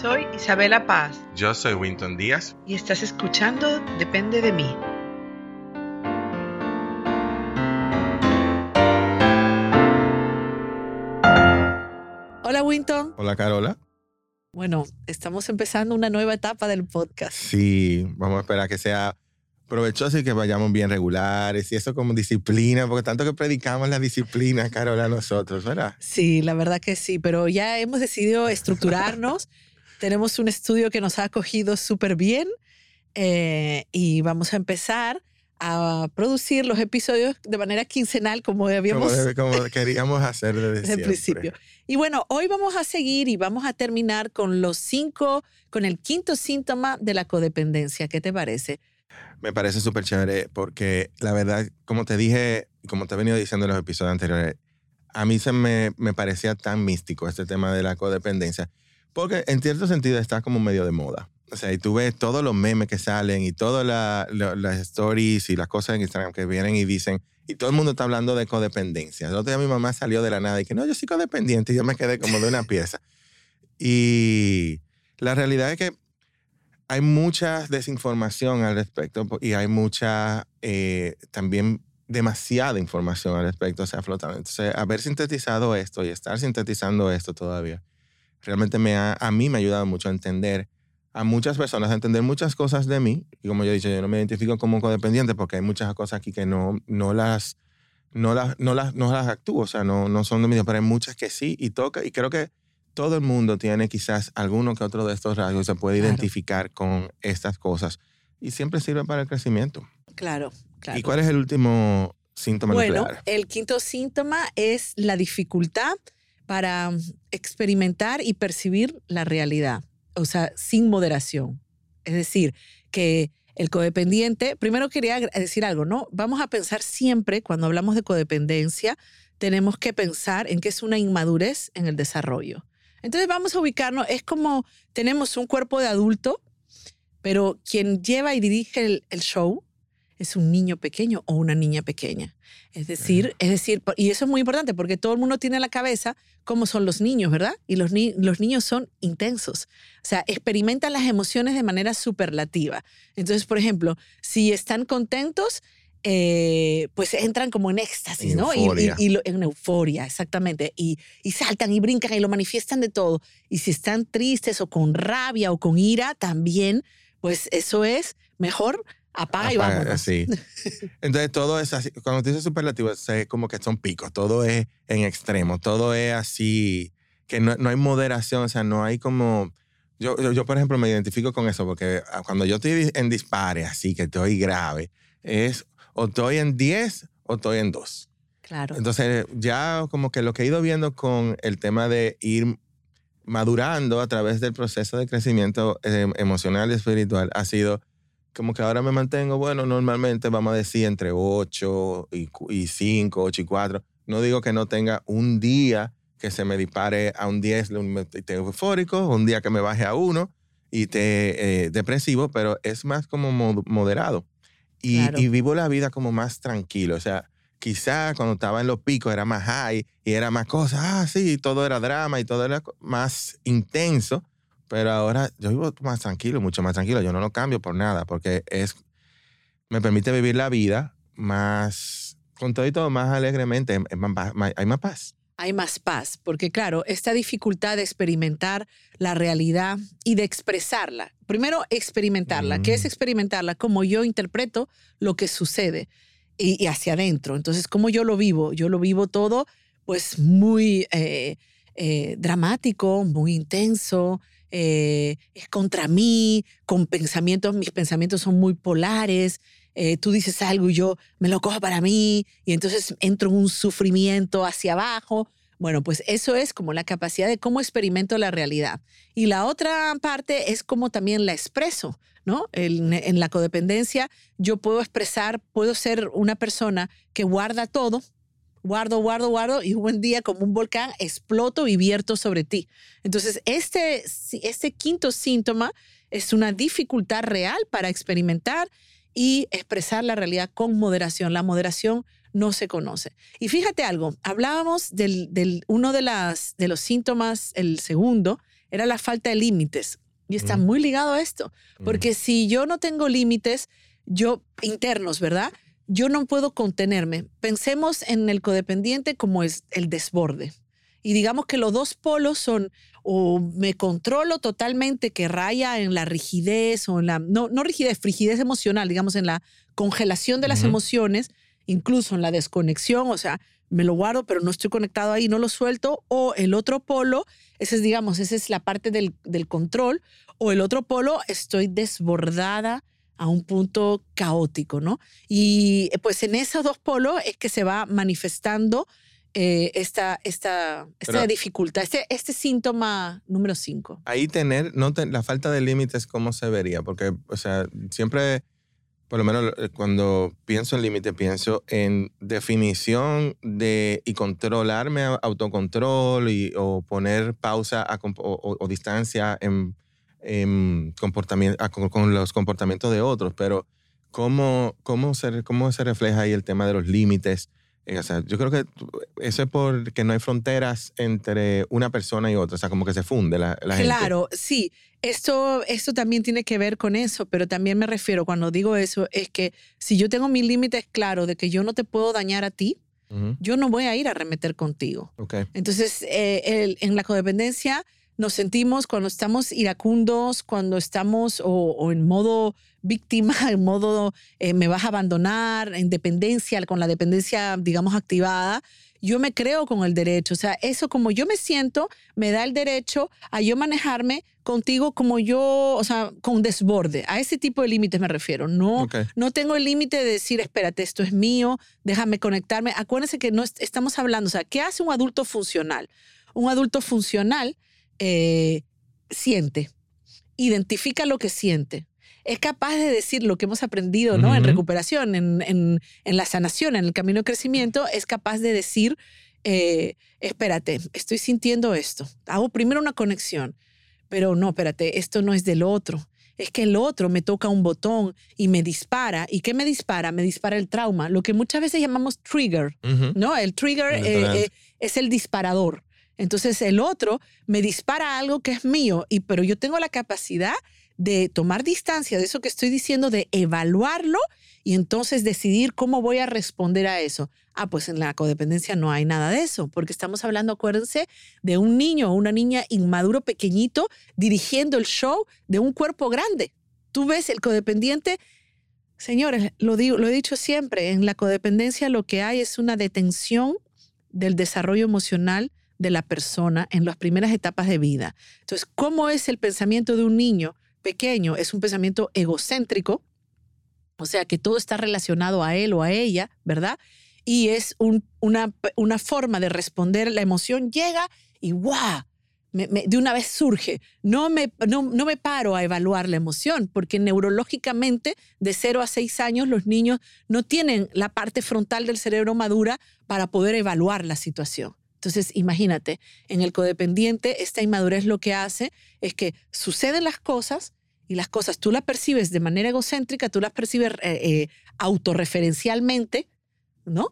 Soy Isabela Paz Yo soy Winton Díaz. y estás escuchando Depende de mí. Hola Winton. Hola Carola. Bueno, estamos empezando una nueva etapa del podcast. Sí, vamos a esperar que sea provechoso y que vayamos bien regulares y eso como disciplina, porque tanto que predicamos la disciplina, Carola, nosotros, ¿verdad? Sí, la verdad que sí, pero ya hemos decidido estructurarnos. Tenemos un estudio que nos ha acogido súper bien eh, y vamos a empezar a producir los episodios de manera quincenal como habíamos Como, como queríamos hacer desde, desde el principio. Y bueno, hoy vamos a seguir y vamos a terminar con los cinco, con el quinto síntoma de la codependencia. ¿Qué te parece? Me parece súper chévere porque la verdad, como te dije como te he venido diciendo en los episodios anteriores, a mí se me, me parecía tan místico este tema de la codependencia, porque en cierto sentido está como medio de moda. O sea, y tú ves todos los memes que salen y todas la- la- las stories y las cosas en Instagram que vienen y dicen, y todo el mundo está hablando de codependencia. El otro día mi mamá salió de la nada y que no, yo soy codependiente y yo me quedé como de una pieza. Y la realidad es que hay mucha desinformación al respecto y hay mucha eh, también demasiada información al respecto, o sea, flotando. Entonces, haber sintetizado esto y estar sintetizando esto todavía, realmente me ha, a mí me ha ayudado mucho a entender a muchas personas, a entender muchas cosas de mí. Y como yo he dicho, yo no me identifico como codependiente porque hay muchas cosas aquí que no, no las... No las, no, las, no las actúo, o sea, no, no son de mí, pero hay muchas que sí, y toca, y creo que todo el mundo tiene quizás alguno que otro de estos rasgos y se puede Claro. identificar con estas cosas y siempre sirve para el crecimiento. Claro, claro. ¿Y cuál es el último síntoma Bueno, nuclear? el quinto síntoma es la dificultad para experimentar y percibir la realidad, o sea, sin moderación. Es decir, que el codependiente, primero quería decir algo, ¿no? Vamos a pensar siempre, cuando hablamos de codependencia, tenemos que pensar en que es una inmadurez en el desarrollo. Entonces vamos a ubicarnos, es como tenemos un cuerpo de adulto, pero quien lleva y dirige el, el show es un niño pequeño o una niña pequeña. Es decir, es decir, y eso es muy importante porque todo el mundo tiene en la cabeza cómo son los niños, ¿verdad? Y los, ni- los niños son intensos. O sea, experimentan las emociones de manera superlativa. Entonces, por ejemplo, si están contentos, eh, pues entran como en éxtasis, ¿no? Y- y- euforia. Y, lo- en euforia, exactamente. Y, y saltan y brincan y lo manifiestan de todo. Y si están tristes o con rabia o con ira, también, pues eso es mejor apaga y vámonos. sí. Entonces todo es así, cuando tú dices superlativo, es como que son picos, todo es en extremo, todo es así, que no, no hay moderación, o sea, no hay como... Yo, yo, yo, por ejemplo, me identifico con eso, porque ah, cuando yo estoy en dispare, así que estoy grave, es o estoy en 10 o estoy en 2. Claro. Entonces, ya como que lo que he ido viendo con el tema de ir madurando a través del proceso de crecimiento eh, emocional y espiritual ha sido como que ahora me mantengo, bueno, normalmente vamos a decir entre 8 y, y 5, 8 y 4. No digo que no tenga un día que se me dispare a un 10 un- me- y esté eufórico, un día que me baje a 1 y esté eh, depresivo, pero es más como mo- moderado. Y, Claro. y vivo la vida como más tranquilo. O sea, quizá cuando estaba en los picos era más high y era más cosas, ah, sí, todo era drama y todo era más intenso, pero ahora yo vivo más tranquilo, mucho más tranquilo, yo no lo cambio por nada, porque es, me permite vivir la vida más, con todo y todo, más alegremente, hay más paz. hay más paz, porque claro, esta dificultad de experimentar la realidad y de expresarla. Primero, experimentarla. ¿Qué es Mm. experimentarla? Como yo interpreto lo que sucede y, y hacia adentro. Entonces, ¿cómo yo lo vivo? Yo lo vivo todo pues muy eh, eh, dramático, muy intenso, eh, es contra mí, con pensamientos, mis pensamientos son muy polares, eh, tú dices algo y yo me lo cojo para mí y entonces entro en un sufrimiento hacia abajo. Bueno, pues eso es como la capacidad de cómo experimento la realidad. Y la otra parte es cómo también la expreso, ¿no? En, en la codependencia yo puedo expresar, puedo ser una persona que guarda todo, guardo, guardo, guardo y un buen día como un volcán exploto y vierto sobre ti. Entonces, este, este quinto síntoma es una dificultad real para experimentar y expresar la realidad con moderación. La moderación no se conoce. Y fíjate algo, hablábamos del, del uno de, las, de los síntomas, el segundo, era la falta de límites. Y está Mm. muy ligado a esto, Mm. porque si yo no tengo límites, yo internos, ¿verdad? Yo no puedo contenerme. Pensemos en el codependiente como es el desborde. Y digamos que los dos polos son o me controlo totalmente que raya en la rigidez o en la, no, no rigidez, frigidez emocional, digamos en la congelación de las emociones, incluso en la desconexión, o sea, me lo guardo pero no estoy conectado ahí, no lo suelto, o el otro polo, ese es, digamos, esa es la parte del, del control, o el otro polo, estoy desbordada a un punto caótico, ¿no? Y eh, pues en esos dos polos es que se va manifestando eh, esta, esta, esta Pero- dificultad, este, este síntoma número cinco. ahí tener, no te- la falta de límites, ¿cómo se vería? Porque, o sea, siempre, por lo menos eh, cuando pienso en límite, pienso en definición de y controlarme, autocontrol y, o poner pausa a o- o distancia en, en comportamiento, a- con, con los comportamientos de otros. Pero, ¿cómo, cómo, se, ¿cómo se refleja ahí el tema de los límites? Eh, O sea, yo creo que eso es porque no hay fronteras entre una persona y otra. O sea, como que se funde la, la gente. Claro, sí. Esto, esto también tiene que ver con eso, pero también me refiero, cuando digo eso, es que si yo tengo mis límites claros de que yo no te puedo dañar a ti, Ujú, yo no voy a ir a remeter contigo. Ok. Entonces, eh, el- en la codependencia nos sentimos cuando estamos iracundos, cuando estamos o, o en modo víctima, en modo eh, me vas a abandonar, en dependencia, con la dependencia, digamos, activada. Yo me creo con el derecho, o sea, eso como yo me siento, me da el derecho a yo manejarme contigo como yo, o sea, con desborde. A ese tipo de límites me refiero. No, no tengo el límite de decir, espérate, esto es mío, déjame conectarme. Acuérdense que no est- estamos hablando, o sea, ¿qué hace un adulto funcional? Un adulto funcional eh, siente, identifica lo que siente. Es capaz de decir lo que hemos aprendido ¿no? en recuperación, en, en- en la sanación, en el camino de crecimiento, es capaz de decir, eh, espérate, estoy sintiendo esto. Hago primero una conexión, pero no, espérate, esto no es del otro. Es que el otro me toca un botón y me dispara. ¿Y qué me dispara? Me dispara el trauma, lo que muchas veces llamamos trigger. ¿no? El trigger eh, eh, es el disparador. Entonces el otro me dispara algo que es mío, y, pero yo tengo la capacidad de tomar distancia de eso que estoy diciendo, de evaluarlo y entonces decidir cómo voy a responder a eso. Ah, pues en la codependencia no hay nada de eso, porque estamos hablando, acuérdense, de un niño o una niña inmaduro pequeñito dirigiendo el show de un cuerpo grande. Tú ves el codependiente Señores, lo, digo, lo he dicho siempre, en la codependencia lo que hay es una detención del desarrollo emocional de la persona en las primeras etapas de vida. Entonces, ¿cómo es el pensamiento de un niño pequeño? Es un pensamiento egocéntrico, o sea, que todo está relacionado a él o a ella, ¿verdad? Y es un- una, una forma de responder, la emoción llega y ¡guau! de una vez surge. No me, no, no me paro a evaluar la emoción, porque neurológicamente de 0 a 6 años los niños no tienen la parte frontal del cerebro madura para poder evaluar la situación. Entonces, imagínate, en el codependiente, esta inmadurez lo que hace es que suceden las cosas y las cosas tú las percibes de manera egocéntrica, tú las percibes eh, eh, autorreferencialmente, ¿no?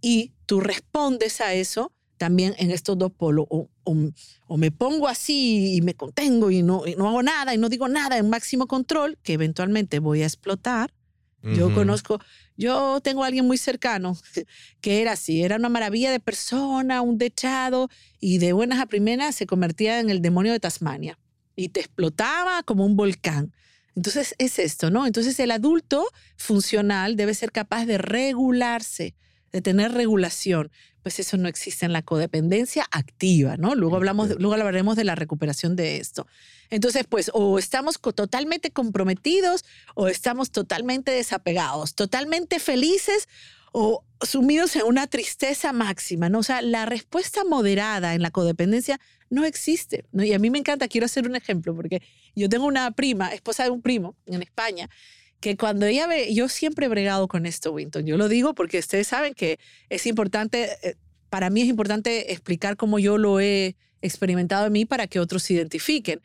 Y tú respondes a eso también en estos dos polos. O, o- o me pongo así y me contengo y no, y no hago nada y no digo nada en máximo control, que eventualmente voy a explotar. Yo conozco, yo tengo a alguien muy cercano que era así, era una maravilla de persona, un dechado y de buenas a primeras se convertía en el demonio de Tasmania y te explotaba como un volcán. Entonces es esto, ¿no? Entonces el adulto funcional debe ser capaz de regularse, de tener regulación. Pues eso no existe en la codependencia activa, ¿no? Luego hablamos, luego hablaremos de la recuperación de esto. Entonces, pues, o estamos totalmente comprometidos o estamos totalmente desapegados, totalmente felices o sumidos en una tristeza máxima, ¿no? O sea, la respuesta moderada en la codependencia no existe, ¿no? Y a mí me encanta, quiero hacer un ejemplo, porque yo tengo una prima, esposa de un primo en España, que cuando ella ve, yo siempre he bregado con esto, Winton, yo lo digo porque ustedes saben que es importante, eh, para mí es importante explicar cómo yo lo he experimentado en mí para que otros se identifiquen.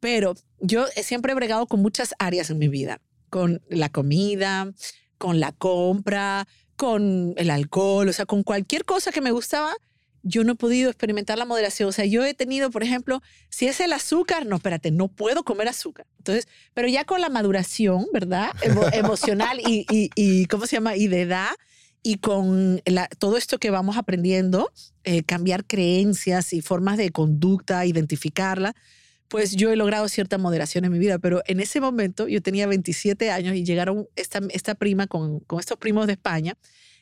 Pero yo siempre he bregado con muchas áreas en mi vida, con la comida, con la compra, con el alcohol, o sea, con cualquier cosa que me gustaba. Yo no he podido experimentar la moderación. O sea, yo he tenido, por ejemplo, si es el azúcar, no, espérate, no puedo comer azúcar. Entonces, pero ya con la maduración, ¿verdad? emocional y, y, y, ¿cómo se llama? Y de edad, y con todo esto que vamos aprendiendo, eh, cambiar creencias y formas de conducta, identificarla, pues yo he logrado cierta moderación en mi vida, pero en ese momento yo tenía 27 años y llegaron esta, esta prima con, con estos primos de España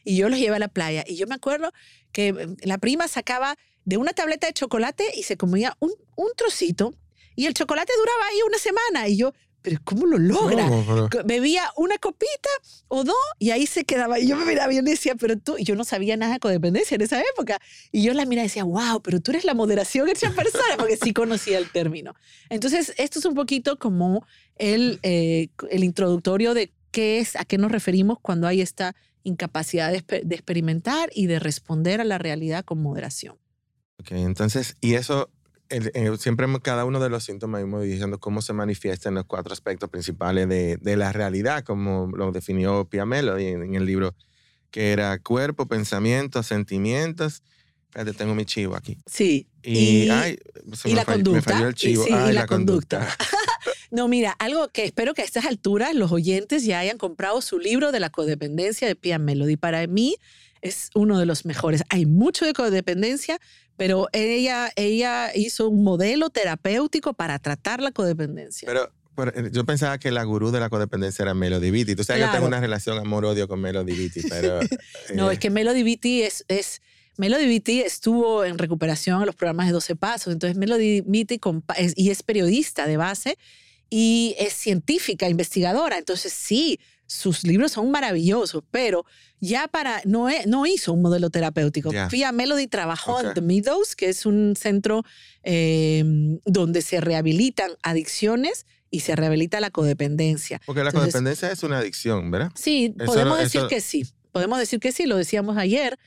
y yo los llevé a la playa. Y yo me acuerdo que mm, la prima sacaba de una tableta de chocolate y se comía un, un trocito y el chocolate duraba ahí una semana y yo, pero ¿cómo lo logra? Bebía una copita o dos y ahí se quedaba. Y yo me miraba y yo decía, pero tú, y yo no sabía nada de codependencia en esa época. Y yo la miraba y decía, wow, pero tú eres la moderación hecha persona, porque sí conocía el término. Entonces, esto es un poquito como el, eh, el introductorio de qué es, a qué nos referimos cuando hay esta incapacidad de, de experimentar y de responder a la realidad con moderación. Ok, entonces, y eso siempre cada uno de los síntomas hemos diciendo cómo se manifiesta en los cuatro aspectos principales de, de la realidad, como lo definió Pia Melody en, el libro, que era cuerpo, pensamientos, sentimientos. Espérate, tengo mi chivo aquí. Sí. Y, ay, y la conducta. Me falló el chivo. Y, ay, la, conducta. No, mira, algo que espero que a estas alturas los oyentes ya hayan comprado su libro de la codependencia de Pia Melody. Para mí es uno de los mejores. Hay mucho de codependencia, pero ella, ella hizo un modelo terapéutico para tratar la codependencia. Pero, eh, yo pensaba que la gurú de la codependencia era Melody Beatty. Tú sabes que yo tengo una relación amor-odio con Melody Beatty, pero... no, eh, es que Melody Beatty es, es Melody Beatty estuvo en recuperación en los programas de 12 Pasos, entonces Melody Beatty y es periodista de base y es científica, investigadora, entonces sí, sus libros son maravillosos, pero ya para, no, no hizo un modelo terapéutico. Yeah. Melody trabajó en The Meadows, que es un centro em, donde se rehabilitan adicciones y se rehabilita la codependencia. Porque la codependencia es una adicción, ¿verdad? Sí, podemos decir que sí. Podemos decir que sí, lo decíamos ayer,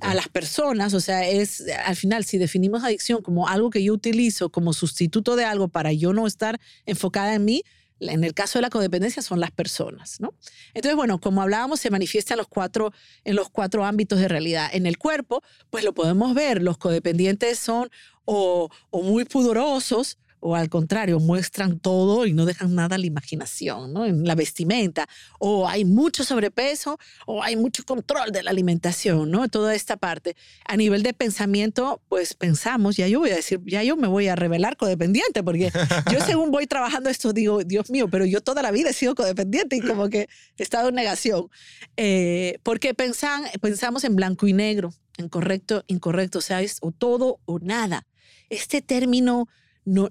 a las personas, o sea, es al final, si definimos adicción como algo que yo utilizo como sustituto de algo para yo no estar enfocada en mí, en el caso de la codependencia son las personas, ¿no? Entonces, bueno, como hablábamos, se manifiesta en los cuatro, en los cuatro ámbitos de realidad. En el cuerpo, pues lo podemos ver, los codependientes son o, o muy pudorosos, o al contrario, muestran todo y no dejan nada a la imaginación, ¿no? En la vestimenta, o hay mucho sobrepeso, o hay mucho control de la alimentación, ¿no? Toda esta parte. A nivel de pensamiento, pues pensamos, ya yo voy a decir, ya yo me voy a revelar codependiente, porque yo según voy trabajando esto digo, Dios mío, pero yo toda la vida he sido codependiente y como que he estado en negación. Eh, porque pensan, pensamos en blanco y negro, en correcto, incorrecto, o sea, es o todo o nada. Este término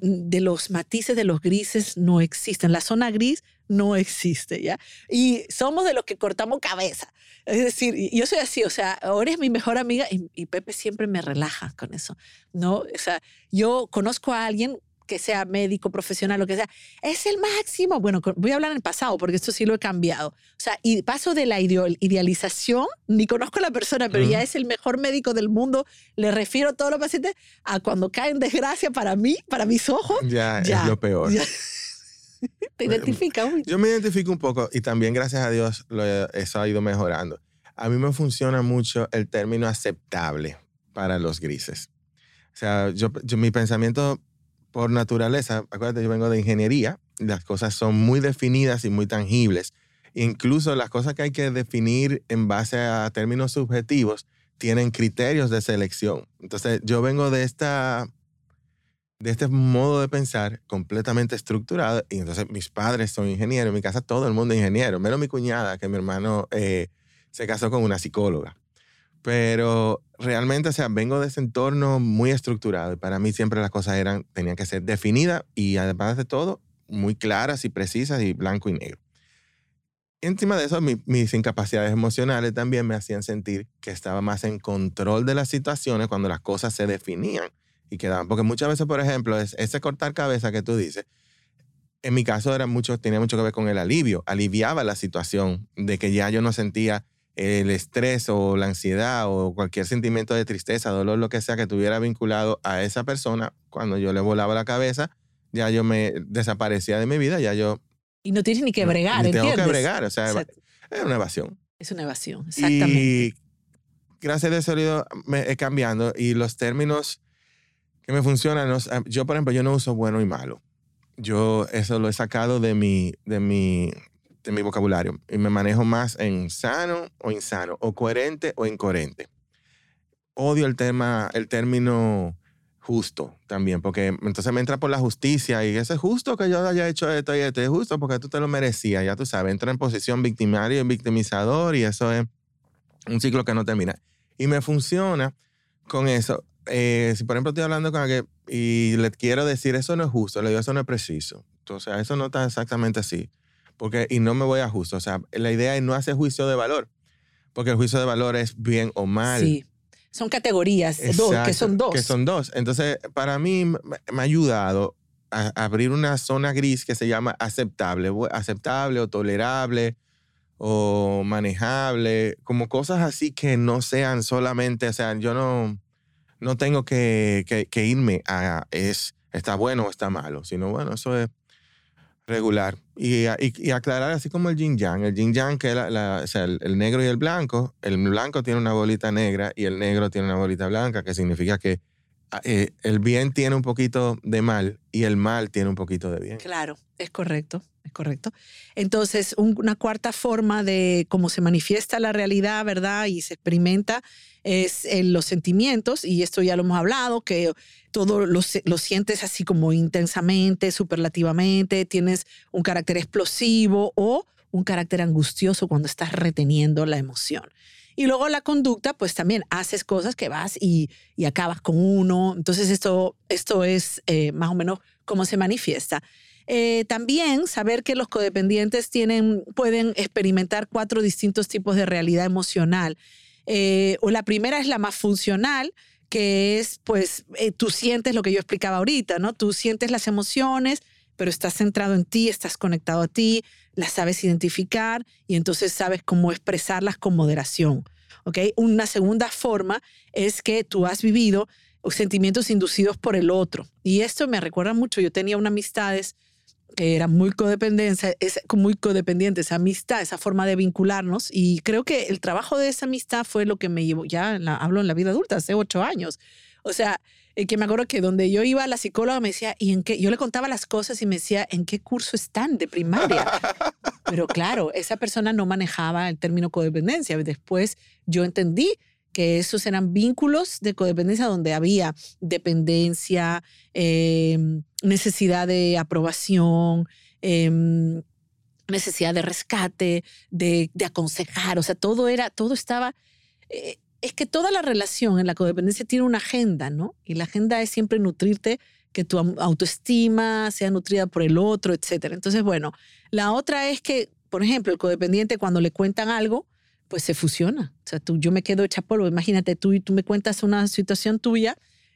de los matices de los grises no existen. La zona gris no existe, ¿ya? Y somos de los que cortamos cabeza. Es decir, yo soy así, o sea, ahora es mi mejor amiga y, y Pepe siempre me relaja con eso, ¿no? O sea, yo conozco a alguien que sea médico, profesional, lo que sea, es el máximo. Bueno, voy a hablar en el pasado porque esto sí lo he cambiado. O sea, y paso de la idealización, ni conozco a la persona, pero ya es el mejor médico del mundo, le refiero a todos los pacientes, a cuando caen en desgracia para mí, para mis ojos. Ya, es lo peor. ¿Te identificas? Yo me identifico un poco y también gracias a Dios lo he, eso ha ido mejorando. A mí me funciona mucho el término aceptable para los grises. O sea, yo, yo mi pensamiento por naturaleza, acuérdate, yo vengo de ingeniería, las cosas son muy definidas y muy tangibles. Incluso las cosas que hay que definir en base a términos subjetivos tienen criterios de selección. Entonces, yo vengo de esta de este modo de pensar completamente estructurado y entonces mis padres son ingenieros, en mi casa todo el mundo es ingeniero, menos mi cuñada que mi hermano eh, se casó con una psicóloga. Pero realmente, o sea, vengo de ese entorno muy estructurado y para mí siempre las cosas eran, tenían que ser definidas y además de todo, muy claras y precisas y blanco y negro. encima de eso, mis incapacidades emocionales también me hacían sentir que estaba más en control de las situaciones cuando las cosas se definían y quedaban. Porque muchas veces, por ejemplo, ese cortar cabeza que tú dices, en mi caso era mucho, tenía mucho que ver con el alivio. Aliviaba la situación de que ya yo no sentía el estrés o la ansiedad o cualquier sentimiento de tristeza, dolor, lo que sea que tuviera vinculado a esa persona, cuando yo le volaba la cabeza, ya yo me desaparecía de mi vida, ya yo... Y no tienes ni que bregar, ni Tengo que bregar, o sea, es una evasión. Es una evasión, exactamente. Y gracias a Dios he ido me- cambiando y los términos que me funcionan, los- yo por ejemplo, yo no uso bueno y malo. Yo eso lo he sacado de mi, de mi, de mi vocabulario y me manejo más en sano o insano, o coherente o incoherente. Odio el tema, el término justo también, porque entonces me entra por la justicia y eso es justo que yo haya hecho esto y esto, es justo porque tú te lo merecías, ya tú sabes, entra en posición victimario y victimizador y eso es un ciclo que no termina. Y me funciona con eso. Eh, si por ejemplo estoy hablando con alguien y le quiero decir eso no es justo, le digo eso no es preciso. Entonces, eso no está exactamente así. Porque, y no me voy a justo. O sea, la idea es no hacer juicio de valor. Porque el juicio de valor es bien o mal. Sí. Son categorías, dos, que son dos. Que son dos. Entonces, para mí me ha ayudado a abrir una zona gris que se llama aceptable, aceptable o tolerable o manejable, como cosas así que no sean solamente, o sea, yo no, no tengo que, que- que irme a es está bueno o está malo, sino bueno, eso es regular. Y, y- y aclarar así como el yin yang, el yin yang que es la- la- o sea, el, el negro y el blanco, el blanco tiene una bolita negra y el negro tiene una bolita blanca, que significa que ah, eh, el bien tiene un poquito de mal y el mal tiene un poquito de bien. Claro, es correcto, es correcto. Entonces, un- una cuarta forma de cómo se manifiesta la realidad, ¿verdad? Y se experimenta es en los sentimientos, y esto ya lo hemos hablado, que todo lo, lo sientes así como intensamente, superlativamente, tienes un carácter explosivo o un carácter angustioso cuando estás reteniendo la emoción. Y luego la conducta, pues también haces cosas que vas y, y acabas con uno. Entonces esto, esto es eh, más o menos cómo se manifiesta. Eh, también saber que los codependientes tienen, pueden experimentar cuatro distintos tipos de realidad emocional. Eh, o la primera es la más funcional, que es, pues, tú sientes lo que yo explicaba ahorita, ¿no? Tú sientes las emociones, pero estás centrado en ti, estás conectado a ti, las sabes identificar y entonces sabes cómo expresarlas con moderación, ¿ok? Una segunda forma es que tú has vivido sentimientos inducidos por el otro. Y esto me recuerda mucho, yo tenía unas amistades que eran muy codependientes, es muy codependiente esa amistad, esa forma de vincularnos. Y creo que el trabajo de esa amistad fue lo que me llevó, ya la- hablo en la vida adulta, hace ocho años. O sea, eh, que me acuerdo que donde yo iba, la psicóloga me decía, ¿y en qué? Yo le contaba las cosas y me decía, ¿en qué curso están de primaria? Pero claro, esa persona no manejaba el término codependencia. Después yo entendí que esos eran vínculos de codependencia donde había dependencia, eh, necesidad de aprobación, eh, necesidad de rescate, de, de, aconsejar, o sea, todo era, todo estaba... Eh, es que toda la relación en la codependencia tiene una agenda, ¿no? Y la agenda es siempre nutrirte, que tu autoestima sea nutrida por el otro, etc. Entonces, bueno, la otra es que, por ejemplo, el codependiente cuando le cuentan algo, pues se fusiona. O sea, tú, yo me quedo hecha polvo. Imagínate tú y tú me cuentas una situación tuya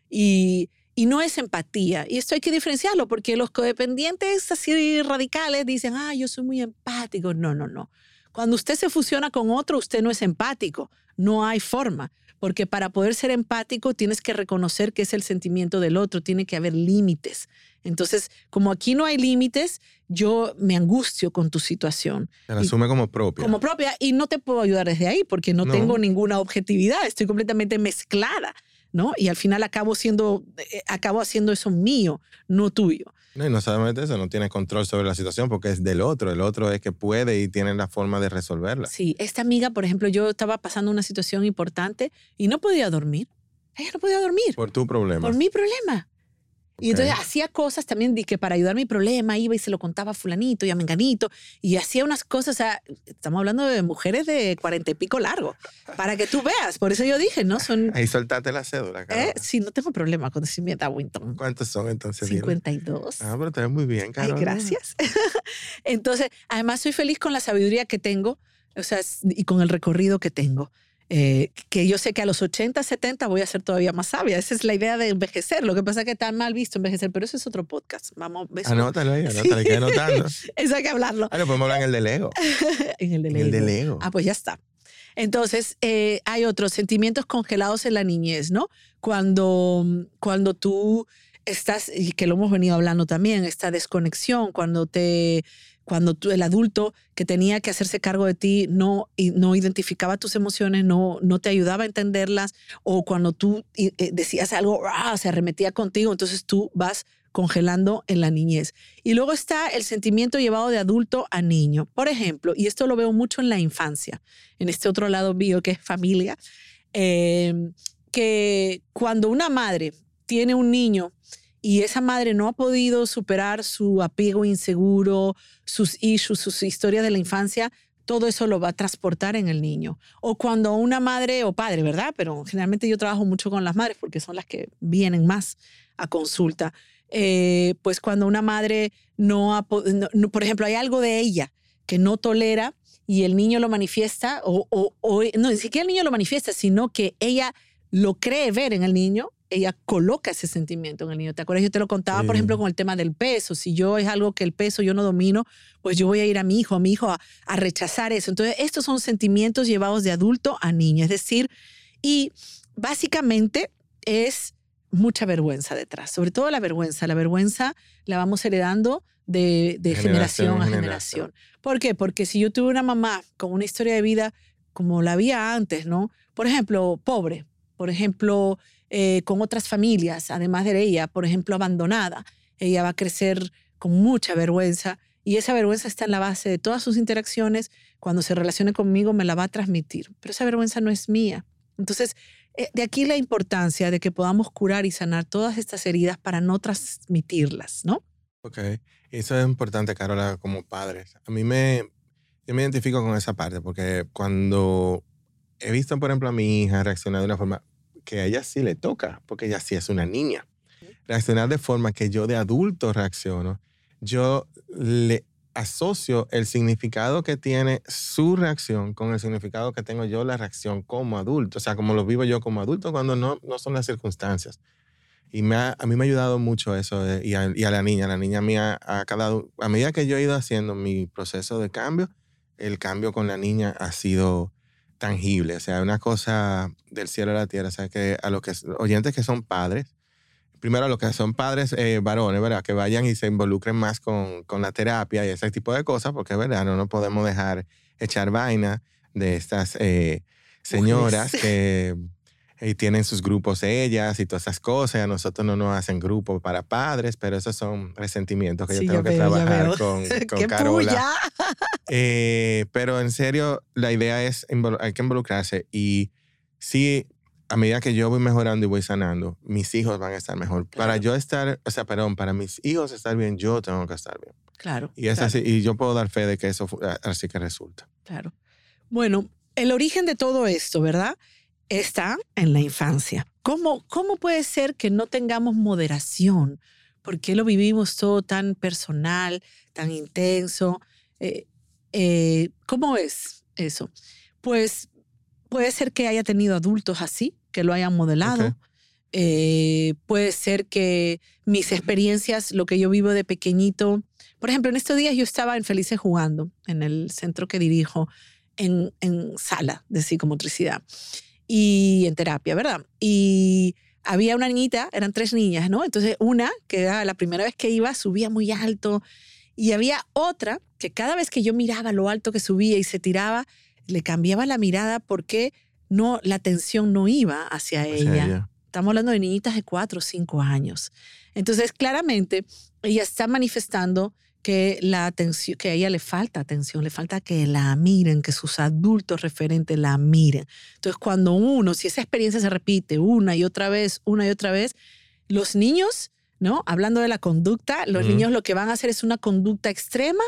y, y no es empatía. Y esto hay que diferenciarlo porque los codependientes así radicales dicen, ah, yo soy muy empático. No, no, no. Cuando usted se fusiona con otro, usted no es empático. No hay forma. Porque para poder ser empático tienes que reconocer que es el sentimiento del otro, tiene que haber límites. Entonces, como aquí no hay límites, yo me angustio con tu situación. Se la asume como propia. Como propia y no te puedo ayudar desde ahí porque no, no. tengo ninguna objetividad, estoy completamente mezclada, ¿no? Y al final acabo siendo, eh, acabo haciendo eso mío, no tuyo. No, y no solamente eso, no tienes control sobre la situación porque es del otro. El otro es que puede y tiene la forma de resolverla. Sí, esta amiga, por ejemplo, yo estaba pasando una situación importante y no podía dormir. Ella no podía dormir. Por tu problema. Por mi problema. Y entonces hacía cosas también de que para ayudar mi problema iba y se lo contaba a fulanito y a menganito y hacía unas cosas, o sea, estamos hablando de mujeres de cuarenta y pico largo, para que tú veas, por eso yo dije, ¿no? Son... Ahí soltaste la cédula, ¿Eh? Sí, no tengo problema con decirme da Winton. ¿Cuántos son entonces? 52. Ah, pero te ves muy bien, Carol. Ay, gracias. entonces, además soy feliz con la sabiduría que tengo, o sea, y con el recorrido que tengo. Eh, que yo sé que a los 80, 70 voy a ser todavía más sabia. Esa es la idea de envejecer. Lo que pasa es que está mal visto envejecer, pero eso es otro podcast. Vamos, eso. Anótalo ahí, anótalo, sí. que anotando. eso hay que hablarlo. Ah, no, podemos hablar en el del ego. en el del ego. del ego. Ah, pues ya está. Entonces, eh, hay otros sentimientos congelados en la niñez, ¿no? Cuando, cuando tú estás, y que lo hemos venido hablando también, esta desconexión cuando te cuando tú, el adulto que tenía que hacerse cargo de ti no, no identificaba tus emociones, no, no te ayudaba a entenderlas, o cuando tú eh, decías algo, ¡ah! se arremetía contigo, entonces tú vas congelando en la niñez. Y luego está el sentimiento llevado de adulto a niño. Por ejemplo, y esto lo veo mucho en la infancia, en este otro lado mío que es familia, em, que cuando una madre tiene un niño y esa madre no ha podido superar su apego inseguro, sus issues, sus historias de la infancia, todo eso lo va a transportar en el niño. O cuando una madre o padre, ¿verdad? Pero generalmente yo trabajo mucho con las madres porque son las que vienen más a consulta. Eh, pues cuando una madre no, ha, por ejemplo, hay algo de ella que no tolera y el niño lo manifiesta, o, o, o no, ni siquiera el niño lo manifiesta, sino que ella lo cree ver en el niño ella coloca ese sentimiento en el niño. ¿Te acuerdas? Yo te lo contaba, por ejemplo, con el tema del peso. Si yo es algo que el peso yo no domino, pues yo voy a ir a mi hijo, a mi hijo a, a rechazar eso. Entonces, estos son sentimientos llevados de adulto a niño. Es decir, y básicamente es mucha vergüenza detrás, sobre todo la vergüenza. La vergüenza la vamos heredando de, de generación, a generación. generación. ¿Por qué? Porque si yo tuve una mamá con una historia de vida como la había antes, ¿no? Por ejemplo, pobre, por ejemplo, eh, con otras familias, además de ella, por ejemplo, abandonada. Ella va a crecer con mucha vergüenza y esa vergüenza está en la base de todas sus interacciones. Cuando se relacione conmigo me la va a transmitir, pero esa vergüenza no es mía. Entonces, eh, de aquí la importancia de que podamos curar y sanar todas estas heridas para no transmitirlas, ¿no? Ok, eso es importante, Carola, como padres. A mí me, yo me identifico con esa parte porque cuando he visto, por ejemplo, a mi hija reaccionar de una forma que a ella sí le toca, porque ella sí es una niña. Reaccionar de forma que yo de adulto reacciono, yo le asocio el significado que tiene su reacción con el significado que tengo yo la reacción como adulto, o sea, como lo vivo yo como adulto cuando no, no son las circunstancias. Y me a mí me ha ayudado mucho eso, eh, y, a, y, a, la niña, la niña mía, a, cada, a medida que yo he ido haciendo mi proceso de cambio, el cambio con la niña ha sido tangible, o sea, una cosa del cielo a la tierra, o sea, que a los que, oyentes que son padres, primero a los que son padres eh, varones, ¿verdad? Que vayan y se involucren más con, con, la terapia y ese tipo de cosas, porque, ¿verdad? No nos podemos dejar echar vaina de estas eh, señoras que y tienen sus grupos ellas y todas esas cosas. A nosotros no nos hacen grupos para padres, pero esos son resentimientos que yo tengo que trabajar con, con Carola. Eh, pero en serio, la idea es, hay que involucrarse y sí, a medida que yo voy mejorando y voy sanando, mis hijos van a estar mejor. Para yo estar, o sea, perdón, para mis hijos estar bien, yo tengo que estar bien. Claro. Y es claro. así, y yo puedo dar fe de que eso así que resulta. Claro. Bueno, el origen de todo esto, ¿verdad? Está en la infancia. ¿Cómo, ¿Cómo puede ser que no tengamos moderación? ¿Por qué lo vivimos todo tan personal, tan intenso? Eh, eh, ¿Cómo es eso? Pues puede ser que haya tenido adultos así, que lo hayan modelado. Okay. Eh, puede ser que mis experiencias, lo que yo vivo de pequeñito, por ejemplo, en estos días yo estaba en Felices jugando, en el centro que dirijo, en, en sala de psicomotricidad y en terapia, ¿verdad? Y había una niñita, eran tres niñas, ¿no? Entonces una, que era la primera vez que iba, subía muy alto y había otra que cada vez que yo miraba lo alto que subía y se tiraba, le cambiaba la mirada porque no, la atención no iba hacia, hacia ella. ella. Estamos hablando de niñitas de cuatro o cinco años. Entonces, claramente, ella está manifestando que la atención, que a ella le falta atención, le falta que la miren, que sus adultos referentes la miren. Entonces, cuando uno, si esa experiencia se repite una y otra vez, una y otra vez, los niños, ¿no? Hablando de la conducta, los uh -huh. niños lo que van a hacer es una conducta extrema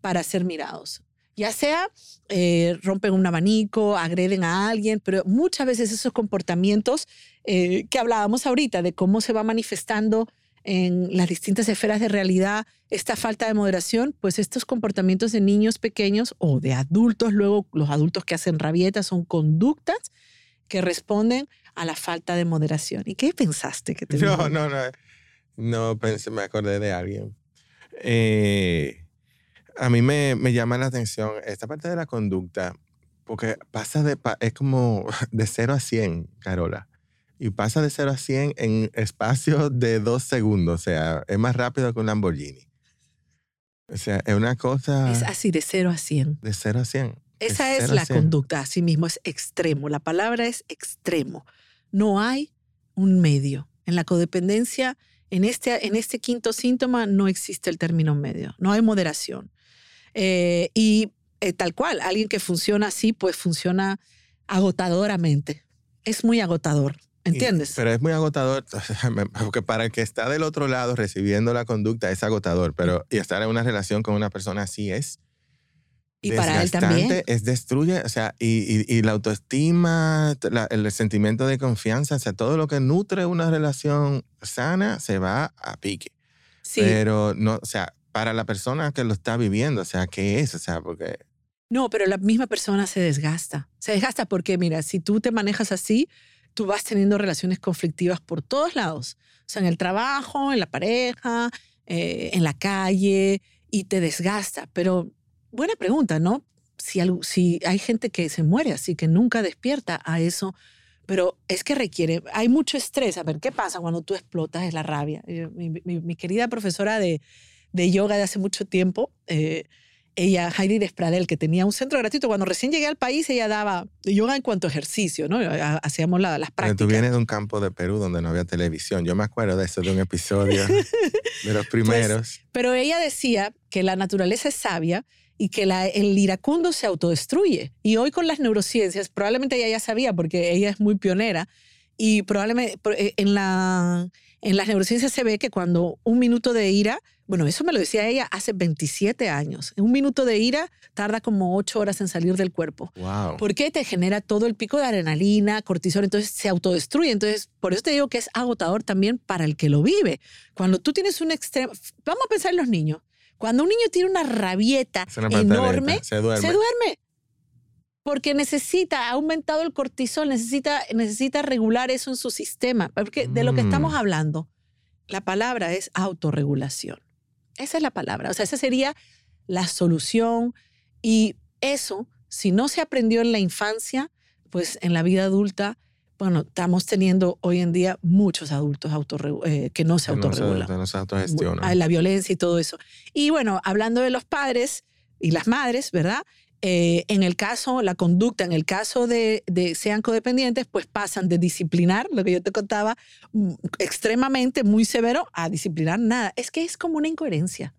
para ser mirados. Ya sea eh, rompen un abanico, agreden a alguien, pero muchas veces esos comportamientos eh, que hablábamos ahorita de cómo se va manifestando en las distintas esferas de realidad esta falta de moderación, pues estos comportamientos de niños pequeños o de adultos, luego los adultos que hacen rabietas son conductas que responden a la falta de moderación. ¿Y qué pensaste que te No, no, no. No pensé, me acordé de alguien. Eh, a mí me, me llama la atención esta parte de la conducta, porque pasa de, es como de 0 a 100, Carola. Y pasa de 0 a 100 en espacio de dos segundos. O sea, es más rápido que un Lamborghini. O sea, es una cosa Es así, de 0 a 100. de 0 a 100. Esa es la conducta, así mismo, es extremo. La palabra es extremo. No hay un medio. En la codependencia, en este, en este quinto síntoma, no existe el término medio. No hay moderación. Eh, y eh, tal cual, alguien que funciona así, pues funciona agotadoramente. Es muy agotador. Y- ¿Entiendes? pero es muy agotador, porque para el que está del otro lado recibiendo la conducta es agotador, pero y estar en una relación con una persona así es y para él también. Es destruye, o sea, y, y- y la autoestima, la- el sentimiento de confianza, o sea, todo lo que nutre una relación sana se va a pique. Sí. Pero no, o sea, para la persona que lo está viviendo, o sea, ¿qué es? O sea, porque No, pero la misma persona se desgasta. Se desgasta porque, mira, si tú te manejas así, tú vas teniendo relaciones conflictivas por todos lados. O sea, en el trabajo, en la pareja, eh, en la calle, y te desgasta. Pero buena pregunta, ¿no? Si, algo- si hay gente que se muere así, que nunca despierta a eso, pero es que requiere, hay mucho estrés. A ver, ¿qué pasa cuando tú explotas? Es la rabia. Eh, Mi, mi- mi querida profesora de, de yoga de hace mucho tiempo, eh, ella, Heidi Despradel, que tenía un centro gratuito. Cuando recién llegué al país, ella daba yoga en cuanto a ejercicio, ¿no? Ha- Hacíamos la- las Pero tú prácticas. vienes de un campo de Perú donde no había televisión. Yo me acuerdo de eso, de un episodio de los primeros. Pero ella decía que la naturaleza es sabia y que la- el iracundo se autodestruye. Y hoy con las neurociencias, probablemente ella ya sabía porque ella es muy pionera y probablemente eh, en, la, en las neurociencias se ve que cuando un minuto de ira, bueno, eso me lo decía ella hace 27 años, un minuto de ira tarda como 8 horas en salir del cuerpo. wow. Porque te genera todo el pico de adrenalina, cortisol, entonces se autodestruye. Entonces, por eso te digo que es agotador también para el que lo vive. Cuando tú tienes un extremo, vamos a pensar en los niños. Cuando un niño tiene una rabieta una enorme, Se duerme. se duerme. Porque necesita, ha aumentado el cortisol, necesita, necesita regular eso en su sistema. Porque de lo que Mm. estamos hablando, la palabra es autorregulación. Esa es la palabra. O sea, esa sería la solución. Y eso, si no se aprendió en la infancia, pues en la vida adulta, bueno, estamos teniendo hoy en día muchos adultos eh, que no se Que no se- autorregulan. no se La violencia y todo eso. Y bueno, hablando de los padres y las madres, ¿verdad? Eh, en el caso, la conducta, en el caso de, de sean codependientes, pues pasan de disciplinar, lo que yo te contaba, mm, extremadamente muy severo, a disciplinar nada. Es que es como una incoherencia.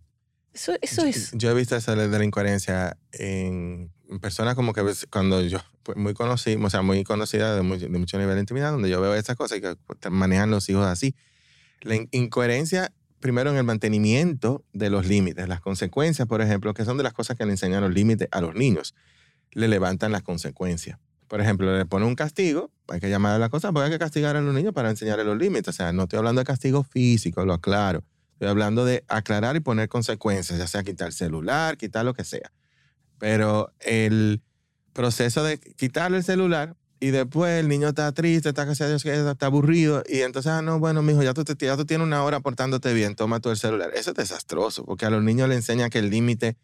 Eso, eso Yo- es. Yo he visto esa de la incoherencia en personas como que cuando yo, pues muy conocida, o sea, muy conocida de, muy- de mucho nivel de intimidad, donde yo veo esas cosas y que pues, manejan los hijos así. La in- incoherencia, primero en el mantenimiento de los límites, las consecuencias, por ejemplo, que son de las cosas que le enseñan los límites a los niños, le levantan las consecuencias. Por ejemplo, le pone un castigo, hay que llamar a la cosa, porque hay que castigar a los niños para enseñarles los límites. O sea, no estoy hablando de castigo físico, lo aclaro. Estoy hablando de aclarar y poner consecuencias, ya sea quitar el celular, quitar lo que sea. Pero el proceso de quitarle el celular y después el niño está triste, está, está aburrido y entonces, ah, no, bueno, mijo, ya tú, te- ya tú tienes una hora portándote bien, toma tú el celular. Eso es desastroso porque a los niños le enseñan que el límite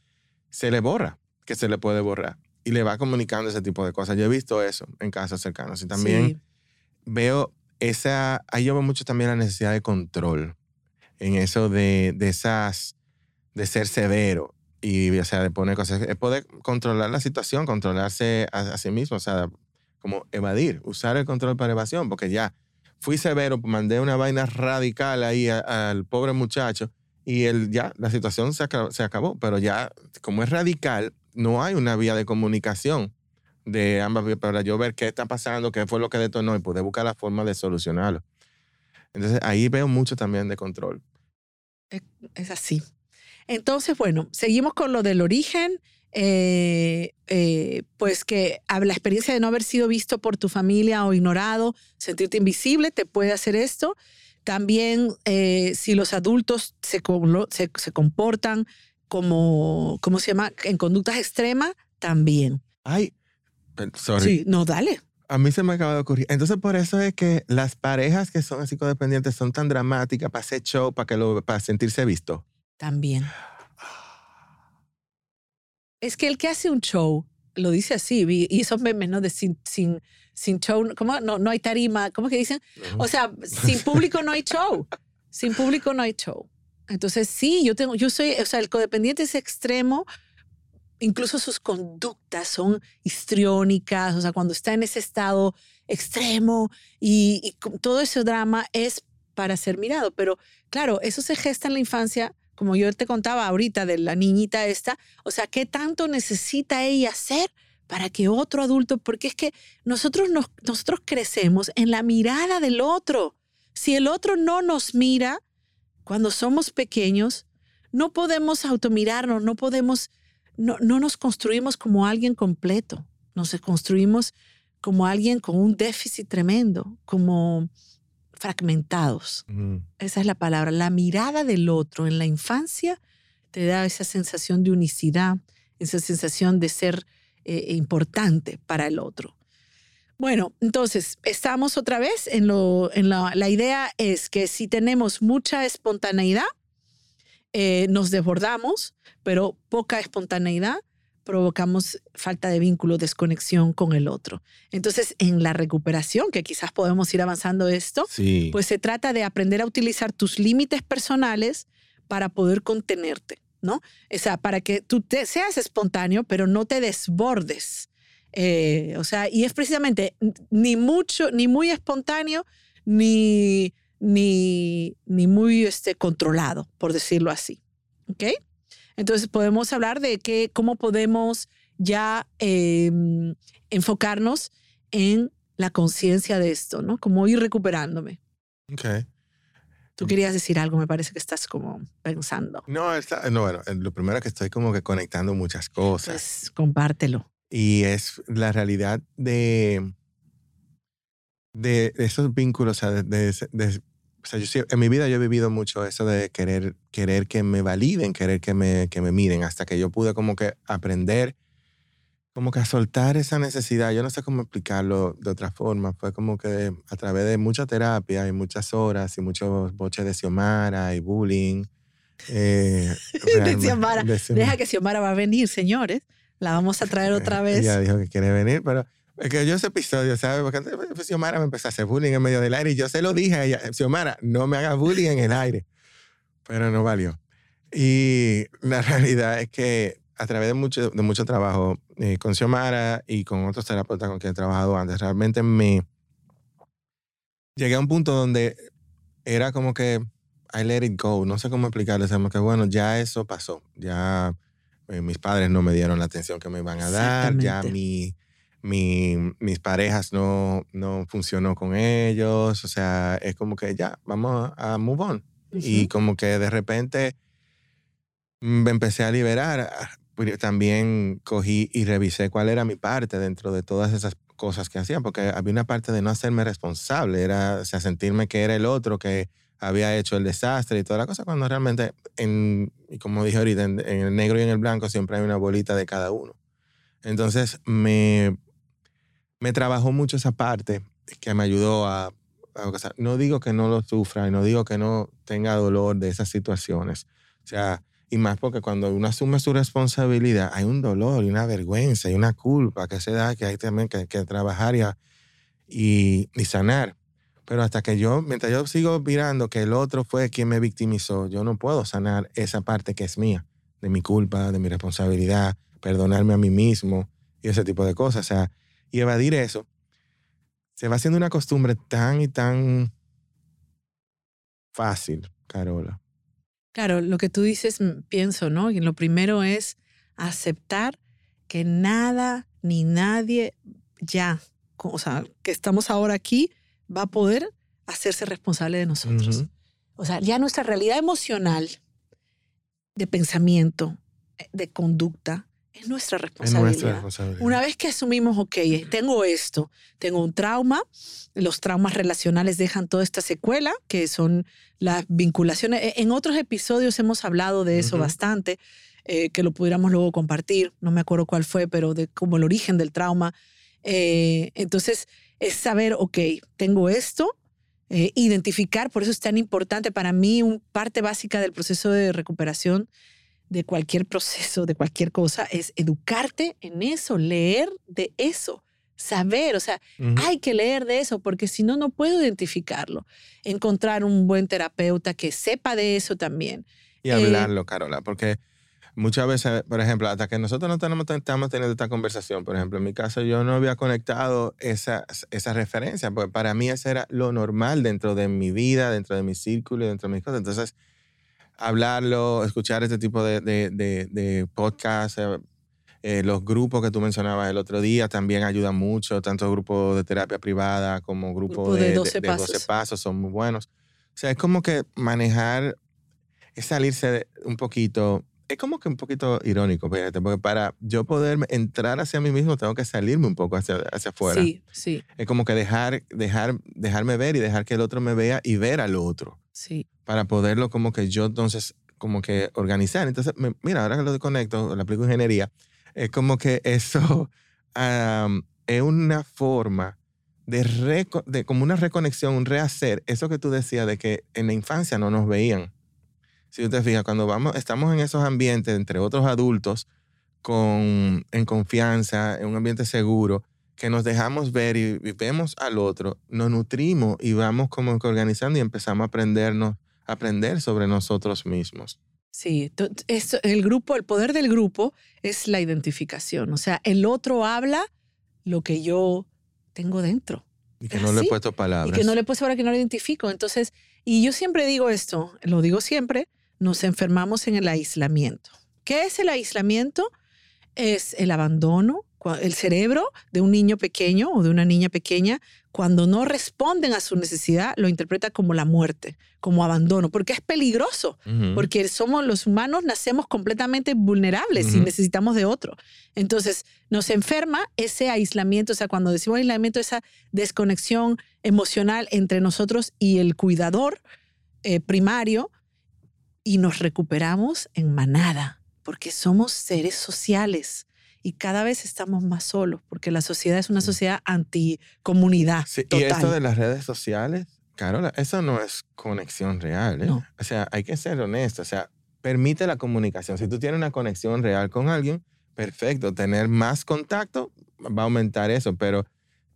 se le borra, que se le puede borrar y le va comunicando ese tipo de cosas. Yo he visto eso en casos cercanos y también Sí. veo esa, ahí yo veo mucho también la necesidad de control, en eso de, de esas, de ser severo y, o sea, de poner cosas, es poder controlar la situación, controlarse a, a sí mismo, o sea, como evadir, usar el control para evasión, porque ya fui severo, mandé una vaina radical ahí al pobre muchacho y él ya, la situación se acabó, se acabó, pero ya, como es radical, no hay una vía de comunicación de ambas vías para yo ver qué está pasando, qué fue lo que detonó y poder buscar la forma de solucionarlo. Entonces ahí veo mucho también de control. Es así. Entonces, bueno, seguimos con lo del origen. Eh, eh, pues que la experiencia de no haber sido visto por tu familia o ignorado, sentirte invisible, te puede hacer esto. También eh, si los adultos se, se, se comportan como, ¿cómo se llama? En conductas extremas, también. Ay, sorry. Sí, no, dale. A mí se me acaba de ocurrir. Entonces, por eso es que las parejas que son así codependientes son tan dramáticas para hacer show, para, que lo, para sentirse visto. También. Es que el que hace un show, lo dice así, y esos memes, ¿no? De sin, sin, sin show, ¿cómo? No, no hay tarima, ¿cómo que dicen? O sea, sin público no hay show. Sin público no hay show. Entonces, sí, yo tengo, yo soy, o sea, el codependiente es extremo, incluso sus conductas son histriónicas, o sea, cuando está en ese estado extremo y, y todo ese drama es para ser mirado. Pero claro, eso se gesta en la infancia, como yo te contaba ahorita de la niñita esta, o sea, ¿qué tanto necesita ella hacer? para que otro adulto, porque es que nosotros, nosotros crecemos en la mirada del otro. Si el otro no nos mira cuando somos pequeños, no podemos automirarnos, no podemos, no, no nos construimos como alguien completo, nos construimos como alguien con un déficit tremendo, como fragmentados. Esa es la palabra. La mirada del otro en la infancia te da esa sensación de unicidad, esa sensación de ser eh, importante para el otro. Bueno, entonces, estamos otra vez en, lo, en la, la idea es que si tenemos mucha espontaneidad, eh, nos desbordamos, pero poca espontaneidad, provocamos falta de vínculo, desconexión con el otro. Entonces, en la recuperación, que quizás podemos ir avanzando esto, pues se trata de aprender a utilizar tus límites personales para poder contenerte. ¿no? O sea, para que tú te, seas espontáneo, pero no te desbordes. Eh, o sea, y es precisamente ni mucho, ni muy espontáneo, ni, ni, ni muy este, controlado, por decirlo así. ¿Ok? Entonces podemos hablar de que, cómo podemos ya em, enfocarnos en la conciencia de esto, ¿no? Como ir recuperándome. Ok. Tú querías decir algo, me parece que estás como pensando. No, está, no bueno, lo primero es que estoy como que conectando muchas cosas. Pues compártelo. Y es la realidad de, de esos vínculos, o sea, de, o sea, yo, en mi vida yo he vivido mucho eso de querer, querer que me validen, querer que me, que me miren, hasta que yo pude como que aprender como que a soltar esa necesidad, yo no sé cómo explicarlo de otra forma, fue como que a través de mucha terapia y muchas horas y muchos boches de Xiomara y bullying. Eh, de Xiomara. Deja que Xiomara va a venir, señores. La vamos a traer otra vez. Ella dijo que quiere venir, pero es que yo ese episodio, ¿sabes? Porque antes pues, Xiomara me empezó a hacer bullying en medio del aire y yo se lo dije a ella, Xiomara, no me hagas bullying en el aire. Pero no valió. Y la realidad es que a través de mucho, de mucho trabajo eh, con Xiomara y con otros terapeutas con quienes he trabajado antes, realmente me llegué a un punto donde era como que I let it go. No sé cómo explicarles, que bueno, ya eso pasó. Ya eh, mis padres no me dieron la atención que me iban a dar. Ya mi, mi, mis parejas no, no funcionó con ellos. O sea, es como que ya, vamos a move on. Y como que de repente me empecé a liberar también cogí y revisé cuál era mi parte dentro de todas esas cosas que hacía, porque había una parte de no hacerme responsable, era o sea, sentirme que era el otro que había hecho el desastre y toda la cosa, cuando realmente, en, como dije ahorita, en, el negro y en el blanco siempre hay una bolita de cada uno. Entonces me, me trabajó mucho esa parte que me ayudó a, a, no digo que no lo sufra y no digo que no tenga dolor de esas situaciones. O sea, y más porque cuando uno asume su responsabilidad, hay un dolor y una vergüenza y una culpa que se da que hay también que, que trabajar y, y, sanar. Pero hasta que yo, mientras yo sigo mirando que el otro fue quien me victimizó, yo no puedo sanar esa parte que es mía, de mi culpa, de mi responsabilidad, perdonarme a mí mismo y ese tipo de cosas. O sea, y evadir eso se va haciendo una costumbre tan y tan fácil, Carola. Claro, lo que tú dices, mm, pienso, ¿no? Y lo primero es aceptar que nada ni nadie ya, o sea, que estamos ahora aquí, va a poder hacerse responsable de nosotros. O sea, ya nuestra realidad emocional, de pensamiento, eh, de conducta, es nuestra responsabilidad. Una vez que asumimos, ok, tengo esto, tengo un trauma, los traumas relacionales dejan toda esta secuela, que son las vinculaciones. E, en otros episodios hemos hablado de eso bastante, eh, que lo pudiéramos luego compartir, no me acuerdo cuál fue, pero de como el origen del trauma. Eh, entonces, es saber, ok, tengo esto, eh, identificar, por eso es tan importante para mí, un parte básica del proceso de recuperación de cualquier proceso, de cualquier cosa, es educarte en eso, leer de eso, saber, o sea, Ujú. hay que leer de eso porque si no, no puedo identificarlo. Encontrar un buen terapeuta que sepa de eso también. Y Eh, hablarlo, Carola, porque muchas veces, por ejemplo, hasta que nosotros no tenemos, estamos teniendo esta conversación, por ejemplo, en mi caso yo no había conectado esa, esa referencia, porque para mí eso era lo normal dentro de mi vida, dentro de mi círculo, dentro de mis cosas. Entonces, hablarlo, escuchar este tipo de, de, de, de podcasts, eh, eh, los grupos que tú mencionabas el otro día también ayudan mucho, tanto grupos de terapia privada como grupos Grupo de de, 12 de 12 pasos. son muy buenos. O sea, es como que manejar es salirse un poquito, es como que un poquito irónico, fíjate, porque para yo poder entrar hacia mí mismo tengo que salirme un poco hacia, hacia afuera. Sí, sí, Es como que dejar, dejar, dejarme ver y dejar que el otro me vea y ver al otro para poderlo como que yo entonces como que organizar. Entonces, me- mira, ahora que lo conecto, lo aplico ingeniería, es como que eso am, es una forma de como una reconexión, un rehacer, eso que tú decías de que en la infancia no nos veían. Si tú te fijas, cuando vamos, estamos en esos ambientes entre otros adultos, con, en confianza, en un ambiente seguro, que nos dejamos ver y, y vemos al otro, nos nutrimos y vamos como que organizando y empezamos a aprendernos, a aprender sobre nosotros mismos. Sí, esto- el grupo, el poder del grupo es la identificación. O sea, el otro habla lo que yo tengo dentro. Y que ¿Es no le he así? puesto palabras. Y que no le puse ahora que no lo identifico. Entonces, y yo siempre digo esto, lo digo siempre, nos enfermamos en el aislamiento. ¿Qué es el aislamiento? Es el abandono, el cerebro de un niño pequeño o de una niña pequeña, cuando no responden a su necesidad, lo interpreta como la muerte, como abandono, porque es peligroso porque somos los humanos, nacemos completamente vulnerables y Ujú. necesitamos de otro. Entonces, nos enferma ese aislamiento, o sea, cuando decimos aislamiento, esa desconexión emocional entre nosotros y el cuidador eh, primario, y nos recuperamos en manada, porque somos seres sociales. Y cada vez estamos más solos, porque la sociedad es una sociedad anticomunidad. Sí, y esto de las redes sociales, Carola, eso no es conexión real. ¿eh? No. O sea, hay que ser honesto. O sea, permite la comunicación. Si tú tienes una conexión real con alguien, perfecto. Tener más contacto va a aumentar eso, pero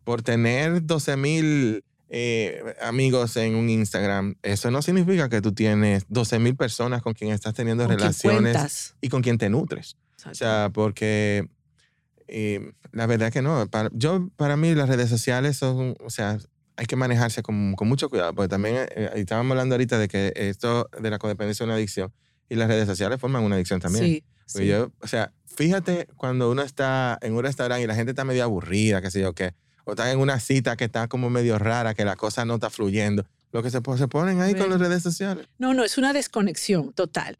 por tener 12 mil eh, amigos en un Instagram, eso no significa que tú tienes 12 mil personas con quien estás teniendo ¿Con relaciones y con quien te nutres. O sea, porque eh, la verdad que no. Para, yo, para mí, las redes sociales son, o sea, hay que manejarse con, con mucho cuidado, porque también eh, estábamos hablando ahorita de que esto de la codependencia es una adicción y las redes sociales forman una adicción también. Sí, sí. yo, o sea, fíjate cuando uno está en un restaurante y la gente está medio aburrida, qué sé yo qué, o está en una cita que está como medio rara, que la cosa no está fluyendo. Lo que se, se ponen ahí con Bueno. las redes sociales. No, no, es una desconexión total.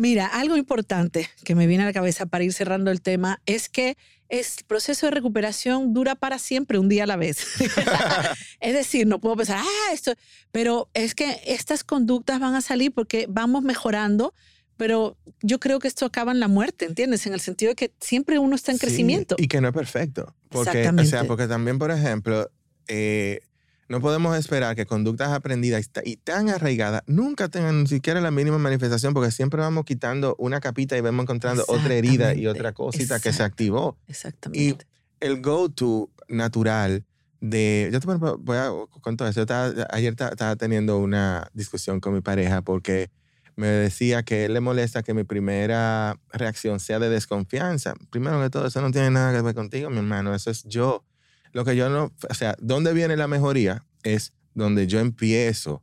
Mira, algo importante que me viene a la cabeza para ir cerrando el tema es que el proceso de recuperación dura para siempre, un día a la vez. es decir, no puedo pensar, ah, esto, pero es que estas conductas van a salir porque vamos mejorando, pero yo creo que esto acaba en la muerte, ¿entiendes? En el sentido de que siempre uno está en Sí, crecimiento. Y que no es perfecto. Porque, o sea, Exactamente. porque también, por ejemplo, eh, no podemos esperar que conductas aprendidas y ta- y tan arraigadas nunca tengan ni siquiera la mínima manifestación, porque siempre vamos quitando una capita y vamos encontrando otra herida y otra cosita que se activó. Exactamente. El go-to natural de... Yo te voy a- contar eso. Yo estaba- ayer ta- estaba teniendo una discusión con mi pareja porque me decía que él le molesta que mi primera reacción sea de desconfianza. Primero que todo, eso no tiene nada que ver contigo, mi hermano. Eso es yo. Lo que yo no, o sea, ¿dónde viene la mejoría? Es donde yo empiezo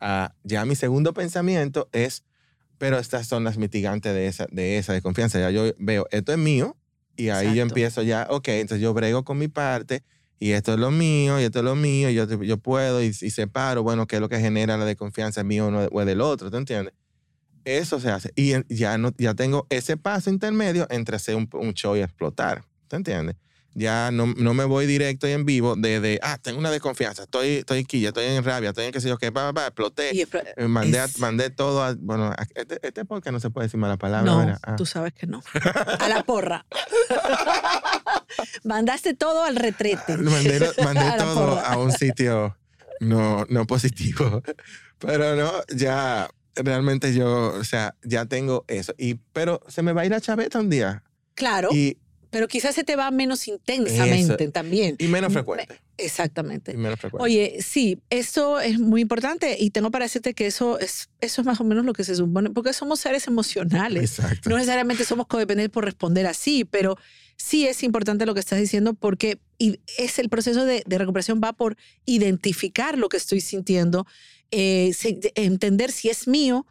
a, ya mi segundo pensamiento es, pero estas son las mitigantes de esa, de esa desconfianza. Ya yo veo, esto es mío, y ahí yo Exacto. empiezo ya, ok, entonces yo brego con mi parte, y esto es lo mío, y esto es lo mío, y yo, yo puedo, y, y separo, bueno, qué es lo que genera la desconfianza, ¿es mío o, del otro, ¿tú entiendes? Eso se hace. Y ya, no, ya tengo ese paso intermedio entre hacer un, un show y explotar. ¿Te entiendes? Ya no, no me voy directo y en vivo de, de, ah, tengo una desconfianza, estoy, estoy quilla, estoy en rabia, estoy en qué sé yo qué, pa, pa, pa, exploté. Y Eh, mandé, a- es- mandé todo a, bueno, a- este, este podcast no se puede decir mala palabra, No. Ah. tú sabes que no. A la porra. Mandaste todo al retrete. mandé, A todo a un sitio no, no positivo. Pero no, ya realmente yo, o sea, ya tengo eso. Y, pero se me va a ir a chaveta un día. Claro. Y pero quizás se te va menos intensamente Eso. también. Y menos frecuente. Exactamente. Y menos frecuente. Oye, sí, eso es muy importante y tengo para decirte que eso es, eso es más o menos lo que se supone, porque somos seres emocionales. Exacto. No necesariamente somos codependientes por responder así, pero sí es importante lo que estás diciendo porque es el proceso de, de recuperación va por identificar lo que estoy sintiendo, eh, entender si es mío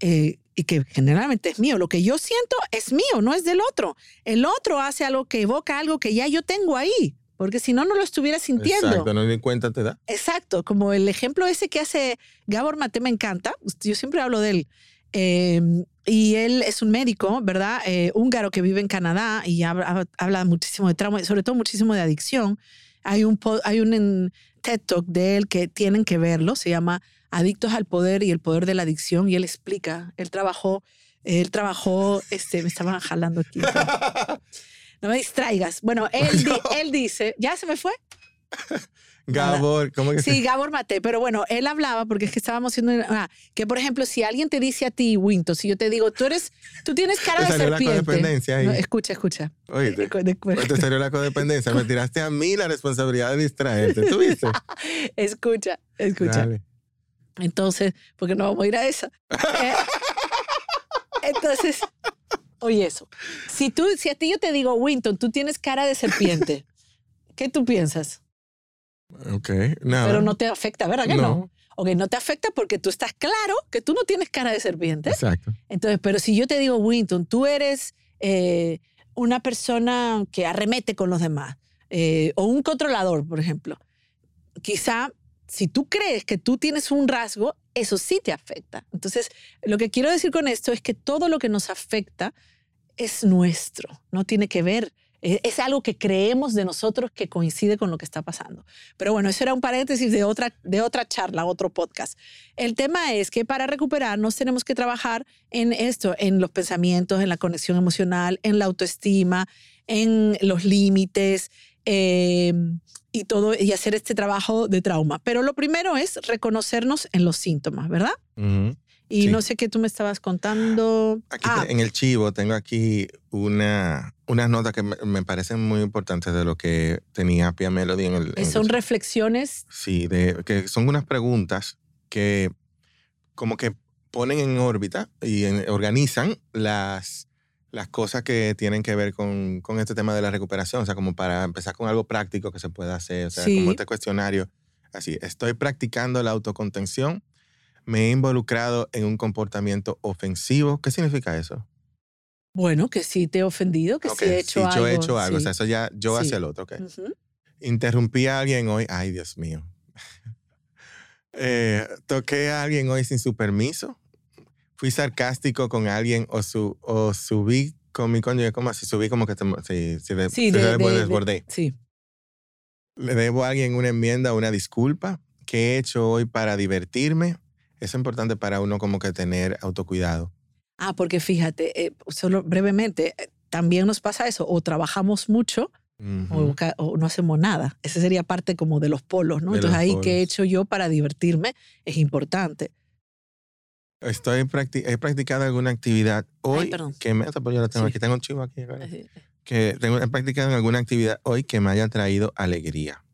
eh, y que generalmente es mío. Lo que yo siento es mío, no es del otro. El otro hace algo que evoca algo que ya yo tengo ahí, porque si no, no lo estuviera sintiendo. Exacto, no ni cuenta te da. Exacto, como el ejemplo ese que hace Gabor Mate me encanta, yo siempre hablo de él. Eh, y él es un médico, ¿verdad? Eh, húngaro que vive en Canadá y habla, habla muchísimo de trauma, y sobre todo muchísimo de adicción. Hay un, hay un TED Talk de él que tienen que verlo, se llama Adictos al Poder y el Poder de la Adicción, y él explica, él trabajó, él trabajó, este, me estaban jalando aquí. No me distraigas. Bueno, él, di- él dice, ¿ya se me fue? Gabor, ¿cómo que Sí, Gabor Mate, pero bueno, él hablaba porque es que estábamos haciendo ah, que por ejemplo, si alguien te dice a ti, Winto, si yo te digo, tú eres tú tienes cara Te de la serpiente. codependencia ahí. No, escucha, escucha. Oíste, De- de- pues te salió la codependencia. Me tiraste a mí la responsabilidad de distraerte. ¿Tú viste? escucha, escucha. Dale. Entonces, porque no vamos a ir a esa. Eh, entonces, oye eso. Si tú si a ti yo te digo, Winton, tú tienes cara de serpiente. ¿Qué tú piensas? Ok, nada. Pero no te afecta, ¿verdad que no? No. Ok, no te afecta porque tú estás claro que tú no tienes cara de serpiente. Exacto. Entonces, pero si yo te digo, Winton, tú eres eh, una persona que arremete con los demás, eh, o un controlador, por ejemplo, quizá si tú crees que tú tienes un rasgo, eso sí te afecta. Entonces, lo que quiero decir con esto es que todo lo que nos afecta es nuestro, no tiene que ver. eh, Es algo que creemos de nosotros que coincide con lo que está pasando. Pero bueno, eso era un paréntesis de otra, de otra charla, otro podcast. El tema es que para recuperarnos tenemos que trabajar en esto, en los pensamientos, en la conexión emocional, en la autoestima, en los límites eh, y todo, y hacer este trabajo de trauma. Pero lo primero es reconocernos en los síntomas, ¿verdad? Ujú. Y Sí. no sé qué tú me estabas contando. Aquí Ah, te- en el chivo tengo aquí una, unas notas que me, me parecen muy importantes de lo que tenía Pia Melody en el... en son el- reflexiones. Sí, de, que son unas preguntas que como que ponen en órbita y en- organizan las, las cosas que tienen que ver con, con este tema de la recuperación. O sea, como para empezar con algo práctico que se pueda hacer. O sea, Sí. como este cuestionario. Así, estoy practicando la autocontención. Me he involucrado en un comportamiento ofensivo. ¿Qué significa eso? Bueno, que sí te he ofendido, que sí he hecho sí, algo. yo he hecho algo. O sea, eso ya yo hacia el otro. ok. Interrumpí a alguien hoy. Ay, Dios mío. Eh, toqué a alguien hoy sin su permiso. Fui sarcástico con alguien o, su, o subí con mi cónyuge, como así, subí como que te, sí, de- Sí, sí, de- de- de- de- desbordé. Sí. Le debo a alguien una enmienda, una disculpa. ¿Qué he hecho hoy para divertirme? Es importante para uno como que tener autocuidado. Ah, porque fíjate, eh, solo brevemente, eh, también nos pasa eso, o trabajamos mucho Ujú. o, ca- o no hacemos nada. Ese sería parte como de los polos, ¿no? De Entonces ahí, ¿qué he polos. hecho yo para divertirme? Es importante. Estoy he practicado alguna actividad hoy que me... Yo la tengo Sí. aquí, tengo un chivo aquí. ahora. Así- Que tengo, he practicado alguna actividad hoy que me haya traído alegría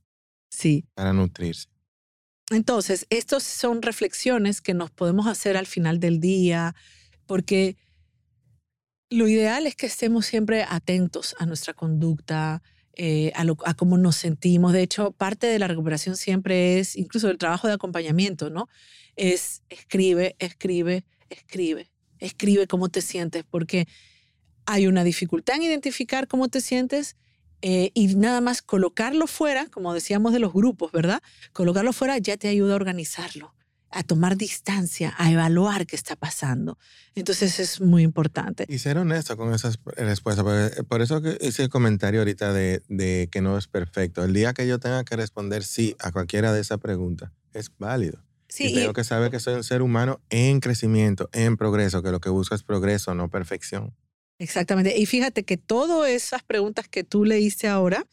Sí. para nutrirse. Entonces, estas son reflexiones que nos podemos hacer al final del día, porque lo ideal es que estemos siempre atentos a nuestra conducta, eh, a, lo- a cómo nos sentimos. De hecho, parte de la recuperación siempre es, incluso el trabajo de acompañamiento, ¿no? Es escribe, escribe, escribe, escribe cómo te sientes, porque hay una dificultad en identificar cómo te sientes eh, y nada más colocarlo fuera, como decíamos de los grupos, ¿verdad? Colocarlo fuera ya te ayuda a organizarlo, a tomar distancia, a evaluar qué está pasando. Entonces es muy importante. Y ser honesto con esas respuestas. Por eso que hice el comentario ahorita de, de que no es perfecto. El día que yo tenga que responder sí a cualquiera de esas preguntas, es válido. Sí, y y- tengo que saber que soy un ser humano en crecimiento, en progreso, que lo que busco es progreso, no perfección. exactamente. Y fíjate que todas esas preguntas que tú leíste ahora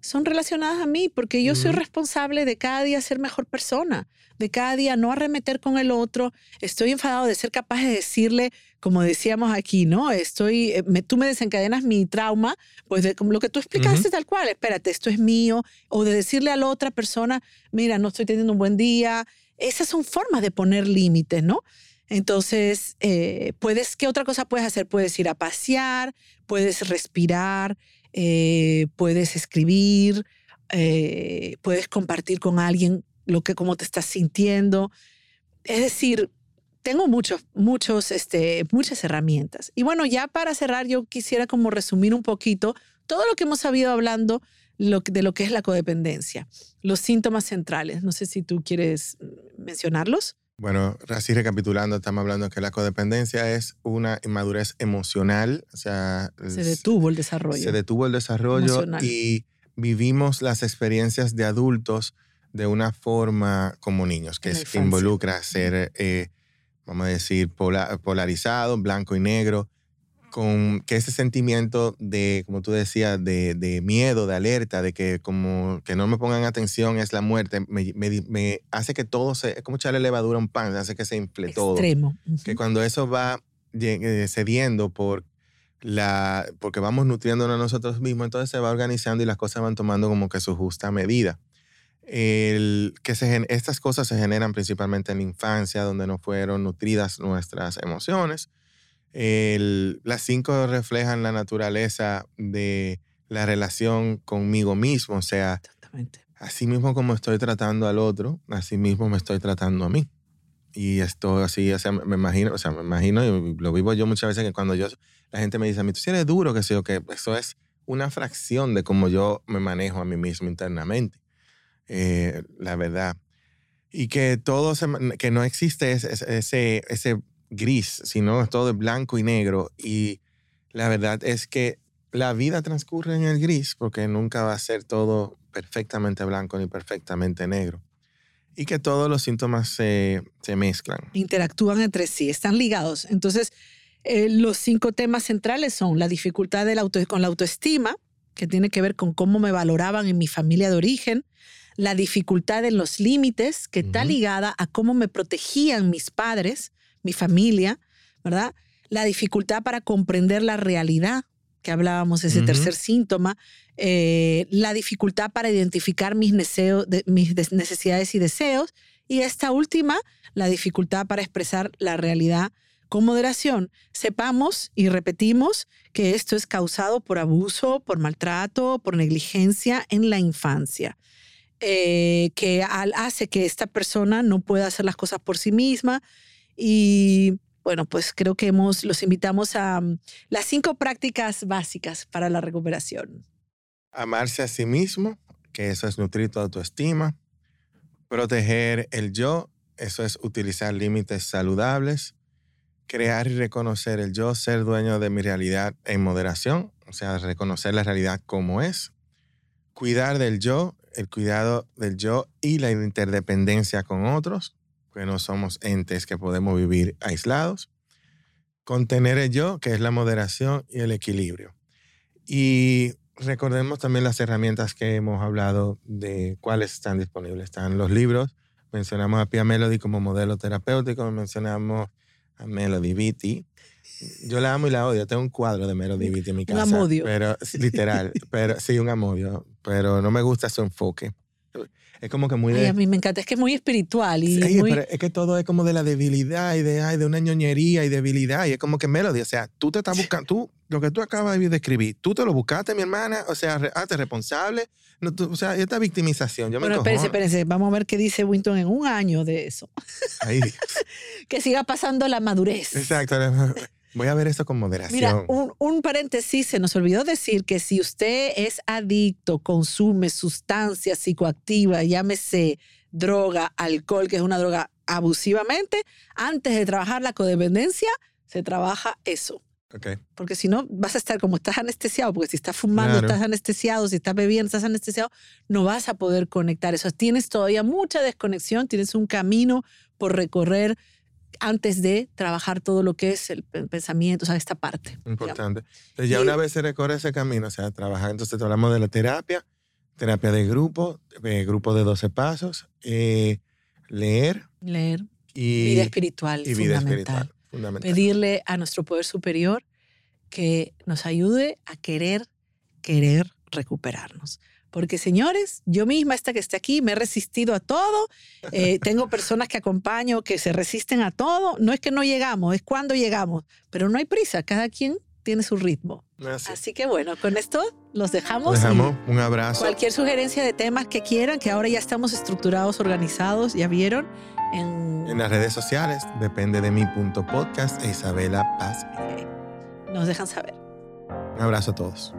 son relacionadas a mí, porque yo soy Ujú. responsable de cada día ser mejor persona, de cada día no arremeter con el otro. Estoy enfadado de ser capaz de decirle como decíamos aquí, ¿no? Estoy, eh, me, tú me desencadenas mi trauma, pues de como lo que tú explicaste tal cual, espérate, esto es mío, o de decirle a la otra persona, mira, no estoy teniendo un buen día. Esas son formas de poner límites, ¿no? Entonces, eh, puedes, ¿qué otra cosa puedes hacer? Puedes ir a pasear, puedes respirar, eh, puedes escribir, puedes compartir con alguien lo que, cómo te estás sintiendo. Es decir, tengo muchos, muchos, este, muchas herramientas. Y bueno, ya para cerrar, yo quisiera como resumir un poquito todo lo que hemos sabido hablando de lo que es la codependencia, los síntomas centrales. No sé si tú quieres mencionarlos. Bueno, así recapitulando, estamos hablando que la codependencia es una inmadurez emocional, o sea... Se detuvo el desarrollo. Se detuvo el desarrollo y vivimos las experiencias de adultos de una forma como niños, que involucra ser eh, vamos a decir, polarizado, blanco y negro, con que ese sentimiento de, como tú decías, de, miedo, de alerta, de que como que no me pongan atención es la muerte, me, hace que todo se, es como echarle levadura a un pan, hace que se infle todo. Extremo. Que cuando eso va eh, cediendo por la, porque vamos nutriéndonos nosotros mismos, entonces se va organizando y las cosas van tomando como que su justa medida el, que se, estas cosas se generan principalmente en la infancia, donde no fueron nutridas nuestras emociones. El, las cinco reflejan la naturaleza de la relación conmigo mismo, o sea, así mismo como estoy tratando al otro, así mismo me estoy tratando a mí. Y esto así, o sea, me imagino, o sea, me imagino y lo vivo yo muchas veces que cuando yo, la gente me dice a mí, tú si eres duro, que sé yo, que eso es una fracción de cómo yo me manejo a mí mismo internamente. Eh, la verdad. Y que todo que no existe ese, ese, ese gris, sino todo es blanco y negro. Y la verdad es que la vida transcurre en el gris porque nunca va a ser todo perfectamente blanco ni perfectamente negro. Y que todos los síntomas se, se mezclan. Interactúan entre sí, están ligados. Entonces, eh, los cinco temas centrales son la dificultad del auto, con la autoestima, que tiene que ver con cómo me valoraban en mi familia de origen, la dificultad en los límites, que está ligada a cómo me protegían mis padres, mi familia, ¿verdad? La dificultad para comprender la realidad, que hablábamos, ese tercer síntoma, eh, la dificultad para identificar mis, mis necesidades y deseos, y esta última, la dificultad para expresar la realidad con moderación. Sepamos y repetimos que esto es causado por abuso, por maltrato, por negligencia en la infancia. Eh, que hace que esta persona no pueda hacer las cosas por sí misma. Y bueno, pues creo que hemos, los invitamos a mm, las cinco prácticas básicas para la recuperación. Amarse a sí mismo, que eso es nutrir tu autoestima. Proteger el yo, eso es utilizar límites saludables. Crear y reconocer el yo, ser dueño de mi realidad en moderación, o sea, reconocer la realidad como es. Cuidar del yo, el cuidado del yo y la interdependencia con otros, que no somos entes que podemos vivir aislados. Contener el yo, que es la moderación y el equilibrio. Y recordemos también las herramientas que hemos hablado de cuáles están disponibles. Están los libros, mencionamos a Pia Melody como modelo terapéutico, mencionamos a Melody Vitti. Yo la amo y la odio. Tengo un cuadro de Melody Vitti en mi casa. Un amodio. Pero, literal, pero sí, un amodio pero no me gusta su enfoque. Es como que muy de... a mí me encanta, es que es muy espiritual. Y sí, pero es que todo es como de la debilidad y de, ay, de una ñoñería y debilidad. Y es como que Melody, o sea, tú te estás buscando, tú, lo que tú acabas de escribir, tú te lo buscaste, mi hermana, o sea, hazte responsable. No, o sea, esta victimización, yo bueno, espérense, espérense, vamos a ver qué dice Winton en un año de eso. Ay, Dios. que siga pasando la madurez. Exacto. Voy a ver esto con moderación. Mira, un, paréntesis, se nos olvidó decir que si usted es adicto, consume sustancias psicoactivas, llámese droga, alcohol, que es una droga abusivamente, antes de trabajar la codependencia, se trabaja eso. Okay. Porque si no, vas a estar como estás anestesiado, porque si estás fumando, estás anestesiado, si estás bebiendo, estás anestesiado, no vas a poder conectar eso. Tienes todavía mucha desconexión, tienes un camino por recorrer antes de trabajar todo lo que es el pensamiento, o sea, esta parte. Importante. Entonces, ya una vez se recorre ese camino, o sea, trabajar, entonces hablamos de la terapia, terapia de grupo, eh, grupo de 12 pasos, eh, leer. Leer. Y, vida espiritual. Y vida espiritual. Fundamental. pedirle a nuestro poder superior que nos ayude a querer, querer recuperarnos. Porque señores, yo misma, esta que esté aquí, me he resistido a todo. Eh, tengo personas que acompaño que se resisten a todo. No es que no llegamos, es cuando llegamos. Pero no hay prisa, cada quien tiene su ritmo. Así. Así que bueno, con esto los dejamos. Dejamos. Un abrazo. Cualquier sugerencia de temas que quieran, que ahora ya estamos estructurados, organizados, ya vieron. En, En las redes sociales, depende de mi punto podcast e Isabela Paz. nos dejan saber. Un abrazo a todos.